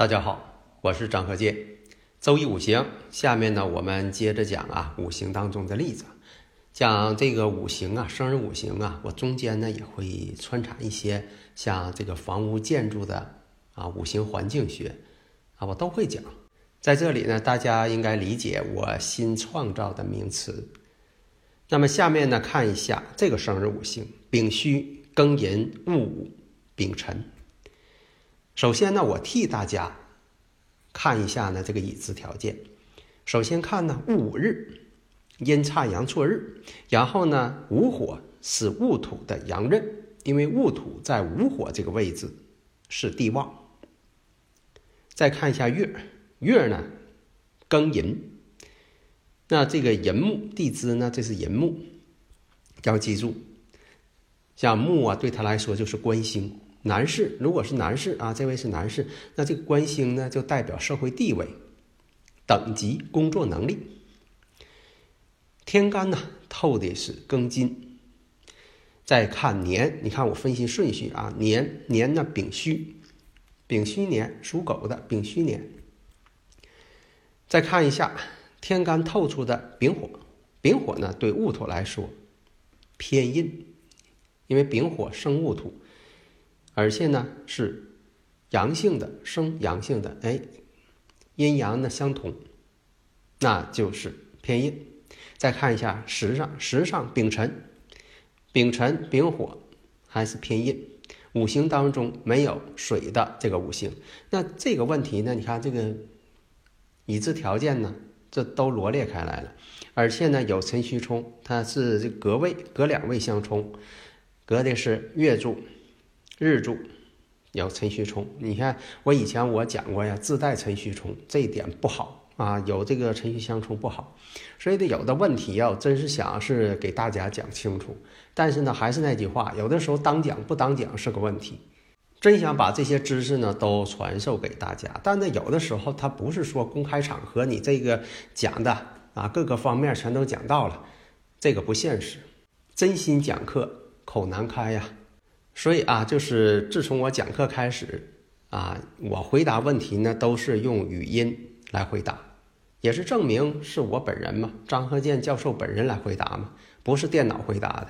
大家好，我是张和建。周易五行，下面呢，我们接着讲啊，五行当中的例子。讲这个五行啊，生日五行啊，我中间呢也会穿插一些像这个房屋建筑的啊，五行环境学啊，我都会讲。在这里呢，大家应该理解我新创造的名词。那么下面呢，看一下这个生日五行：丙戌、庚寅、戊午、丙辰。首先呢，我替大家看一下呢这个已知条件。首先看呢戊午日，阴差阳错日，然后呢午火是戊土的阳刃，因为戊土在午火这个位置是地旺。再看一下月，月呢庚寅，那这个寅木地支呢这是寅木，要记住，像木啊对他来说就是官星。男士，如果是男士啊，这位是男士，那这个官星呢，就代表社会地位、等级、工作能力。天干呢透的是庚金，再看年，你看我分析顺序啊，年年呢丙戌，丙戌年属狗的丙戌年。再看一下天干透出的丙火，丙火呢对戊土来说偏印，因为丙火生戊土。而且呢是阳性的，生阳性的，哎，阴阳呢相同，那就是偏印。再看一下时上，时上丙辰，丙辰丙火还是偏印。五行当中没有水的这个五行，那这个问题呢？你看这个已知条件呢，这都罗列开来了。而且呢有辰戌冲，它是这隔位，隔两位相冲，隔的是月柱。日柱有辰戌冲，你看我以前我讲过呀，自带辰戌冲这一点不好啊，有这个辰戌相冲不好，所以呢有的问题要真是想是给大家讲清楚，但是呢还是那句话，有的时候当讲不当讲是个问题，真想把这些知识呢都传授给大家，但呢有的时候他不是说公开场合你这个讲的啊各个方面全都讲到了，这个不现实，真心讲课口难开呀。所以啊，就是自从我讲课开始啊，我回答问题呢都是用语音来回答，也是证明是我本人嘛，张鹤建教授本人来回答嘛，不是电脑回答的。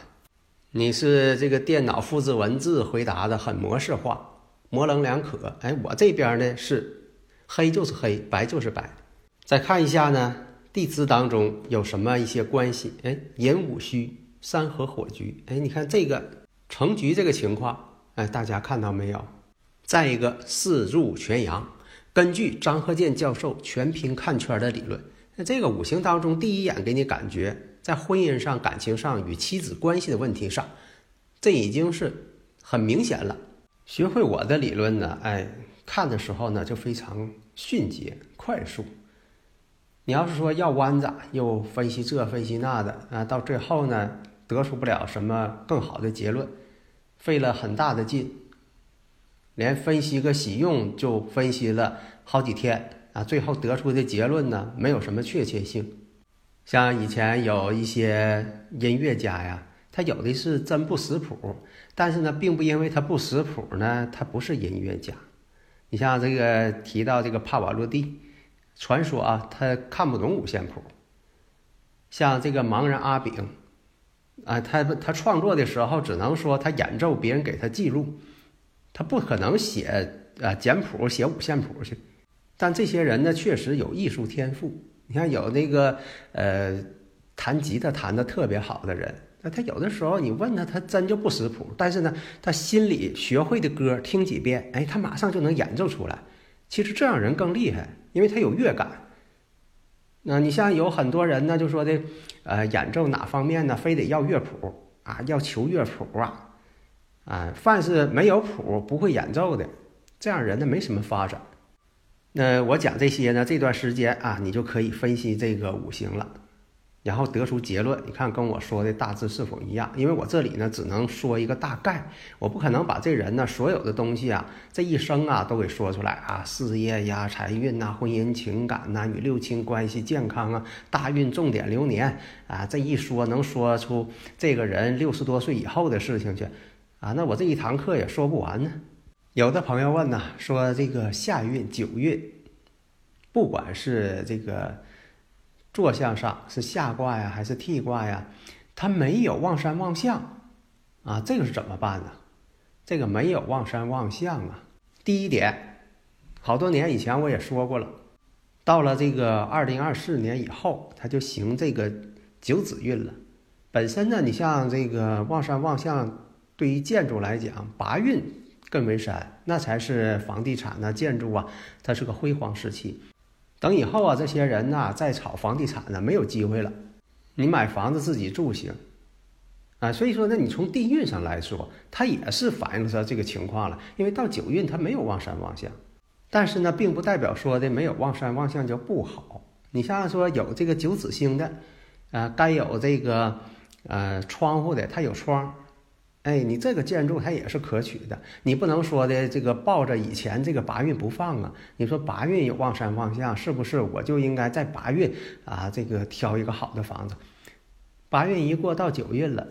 你是这个电脑复制文字回答的，很模式化，模棱两可。哎，我这边呢是黑就是黑，白就是白。再看一下呢，地支当中有什么一些关系？哎，寅午戌三合火局。哎，你看这个。成局这个情况，哎，大家看到没有？再一个四柱全阳，根据张鹤建教授全凭看圈的理论，那这个五行当中，第一眼给你感觉，在婚姻上、感情上与妻子关系的问题上，这已经是很明显了。学会我的理论呢，哎，看的时候呢就非常迅捷快速。你要是说要弯子，又分析这分析那的啊，到最后呢，得出不了什么更好的结论。费了很大的劲，连分析个喜用就分析了好几天啊，最后得出的结论呢，没有什么确切性。像以前有一些音乐家呀，他有的是真不识谱，但是呢，并不因为他不识谱呢，他不是音乐家。你像这个提到这个帕瓦罗蒂，传说啊，他看不懂五线谱。像这个盲人阿炳。啊，他他创作的时候只能说他演奏，别人给他记录，他不可能写啊简谱写五线谱去。但这些人呢，确实有艺术天赋。你看有那个呃弹吉他弹的特别好的人，那他有的时候你问他，他真就不识谱，但是呢，他心里学会的歌听几遍，哎，他马上就能演奏出来。其实这样人更厉害，因为他有乐感。那你像有很多人呢，就说的，呃，演奏哪方面呢，非得要乐谱啊，要求乐谱啊，啊，凡是没有谱不会演奏的，这样人呢没什么发展。那我讲这些呢，这段时间啊，你就可以分析这个五行了。然后得出结论，你看跟我说的大致是否一样？因为我这里呢只能说一个大概，我不可能把这人呢所有的东西啊，这一生啊都给说出来啊，事业呀、财运呐、婚姻情感呐、与六亲关系、健康啊、大运重点流年啊，这一说能说出这个人六十多岁以后的事情去啊，那我这一堂课也说不完呢。有的朋友问呢，说这个下运九运，不管是这个。坐向上是下卦呀，还是替卦呀？它没有望山望向，啊，这个是怎么办呢？这个没有望山望向啊。第一点，好多年以前我也说过了，到了这个二零二四年以后，它就行这个九子运了。本身呢，你像这个望山望向，对于建筑来讲，八运更为山，那才是房地产呐、建筑啊，它是个辉煌时期。等以后啊，这些人呐，再炒房地产呢，没有机会了。你买房子自己住行，啊，所以说，呢你从地运上来说，它也是反映出这个情况了。因为到九运它没有望山望向，但是呢，并不代表说的没有望山望向就不好。你像说有这个九子星的，啊，该有这个呃窗户的，它有窗。哎，你这个建筑它也是可取的，你不能说的这个抱着以前这个八运不放啊。你说八运有望山望向，是不是我就应该在八运啊这个挑一个好的房子？八运一过到九运了，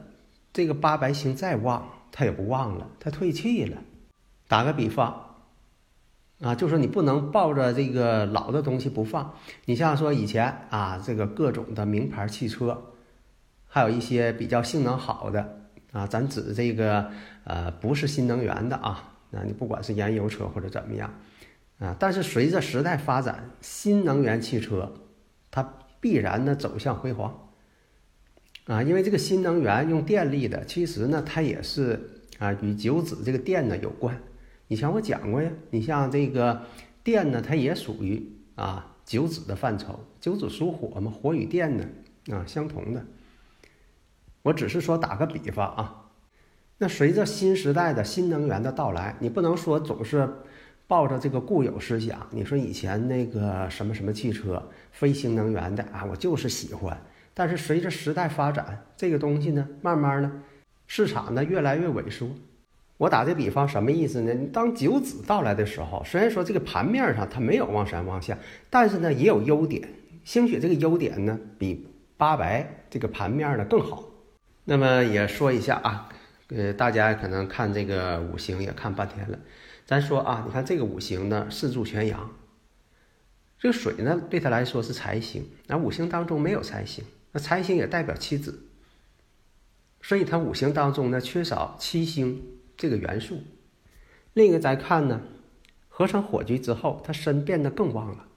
这个八白星再旺，它也不旺了，它退气了。打个比方啊，就说你不能抱着这个老的东西不放。你像说以前啊，这个各种的名牌汽车，还有一些比较性能好的。啊，咱指这个呃，不是新能源的啊，那你不管是燃油车或者怎么样啊，但是随着时代发展，新能源汽车它必然呢走向辉煌啊，因为这个新能源用电力的，其实呢它也是啊与九子这个电呢有关。以前我讲过呀，你像这个电呢，它也属于啊九子的范畴，九子属火嘛，火与电呢啊相同的。我只是说打个比方啊，那随着新时代的新能源的到来，你不能说总是抱着这个固有思想。你说以前那个什么什么汽车非新能源的啊，我就是喜欢。但是随着时代发展，这个东西呢，慢慢呢，市场呢越来越萎缩。我打这比方什么意思呢？当九子到来的时候，虽然说这个盘面上它没有望山望向，但是呢也有优点。兴许这个优点呢，比八白这个盘面呢更好。那么也说一下啊，呃，大家可能看这个五行也看半天了，咱说啊，你看这个五行呢，四柱全阳，这个水呢对他来说是财星，那五行当中没有财星，那财星也代表妻子，所以他五行当中呢缺少七星这个元素。另一个再看呢，合成火局之后，他身变得更旺了，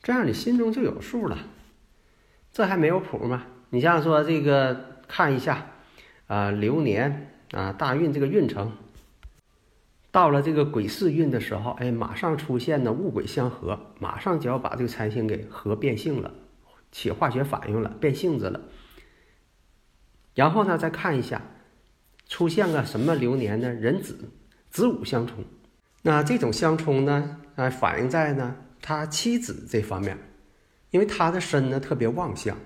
这样你心中就有数了。这还没有谱吗？你像说这个看一下。啊，流年啊，大运这个运程，到了这个癸巳运的时候，哎，马上出现呢戊癸相合，马上就要把这个财星给合变性了，起化学反应了，变性子了。然后呢，再看一下，出现个什么流年呢？壬子子午相冲，那这种相冲呢，啊，反映在呢他妻子这方面，因为他的身呢特别旺相，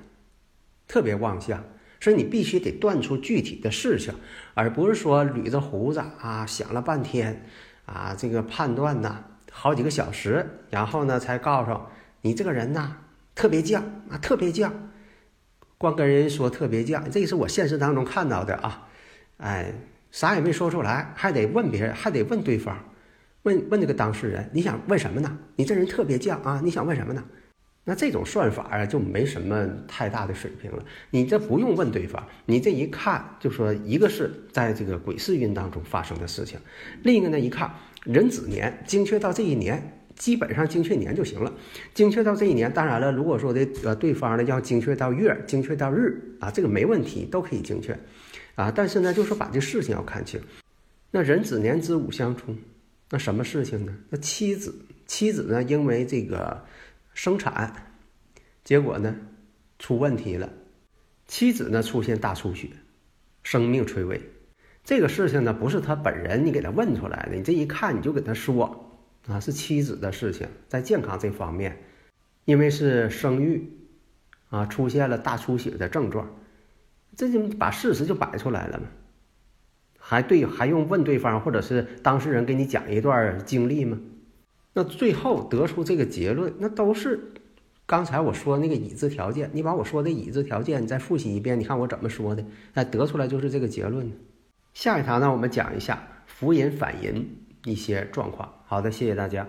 特别旺相。所以你必须得断出具体的事情，而不是说捋着胡子啊想了半天，啊这个判断呐好几个小时，然后呢才告诉你这个人呐特别犟啊特别犟，光跟人说特别犟，这是我现实当中看到的啊，哎啥也没说出来，还得问别人，还得问对方，问问这个当事人，你想问什么呢？你这人特别犟啊，你想问什么呢？那这种算法啊，就没什么太大的水平了。你这不用问对方，你这一看就说，一个是在这个癸巳运当中发生的事情，另一个呢，一看壬子年精确到这一年，基本上精确年就行了。精确到这一年，当然了，如果说的呃对方呢要精确到月，精确到日啊，这个没问题，都可以精确啊。但是呢，就是把这事情要看清。那壬子年子午相冲，那什么事情呢？那妻子妻子呢，因为这个。生产，结果呢出问题了，妻子呢出现大出血，生命垂危。这个事情呢不是他本人你给他问出来的，你这一看你就给他说啊是妻子的事情，在健康这方面，因为是生育啊出现了大出血的症状，这就把事实就摆出来了嘛。还对，还用问对方或者是当事人给你讲一段经历吗？那最后得出这个结论，那都是刚才我说那个已知条件。你把我说的已知条件你再复习一遍，你看我怎么说的？那，得出来就是这个结论。下一堂呢，我们讲一下浮盈反盈一些状况。好的，谢谢大家。